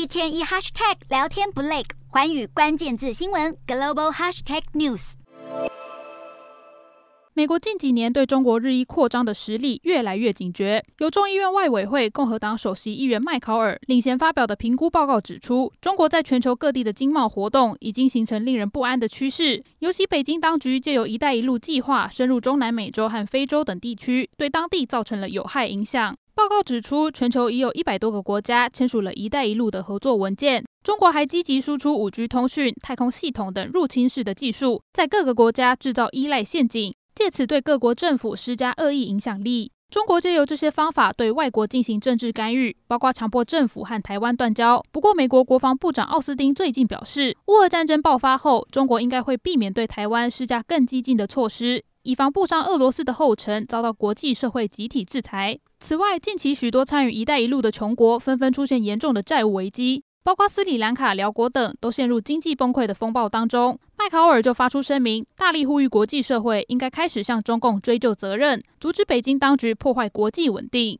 一天一 hashtag 聊天不累，寰宇关键字新闻 global hashtag news。美国近几年对中国日益扩张的实力越来越警觉。由众议院外委会共和党首席议员麦考尔领衔发表的评估报告指出，中国在全球各地的经贸活动已经形成令人不安的趋势。尤其北京当局借由“一带一路”计划深入中南美洲和非洲等地区，对当地造成了有害影响。报告指出，全球已有一百多个国家签署了一带一路的合作文件。中国还积极输出五 G 通讯、太空系统等入侵式的技术，在各个国家制造依赖陷阱，借此对各国政府施加恶意影响力。中国借由这些方法对外国进行政治干预，包括强迫政府和台湾断交。不过，美国国防部长奥斯汀最近表示，乌俄战争爆发后，中国应该会避免对台湾施加更激进的措施，以防步上俄罗斯的后尘，遭到国际社会集体制裁。此外，近期许多参与“一带一路”的穷国纷纷出现严重的债务危机，包括斯里兰卡、辽国等，都陷入经济崩溃的风暴当中。麦考尔就发出声明，大力呼吁国际社会应该开始向中共追究责任，阻止北京当局破坏国际稳定。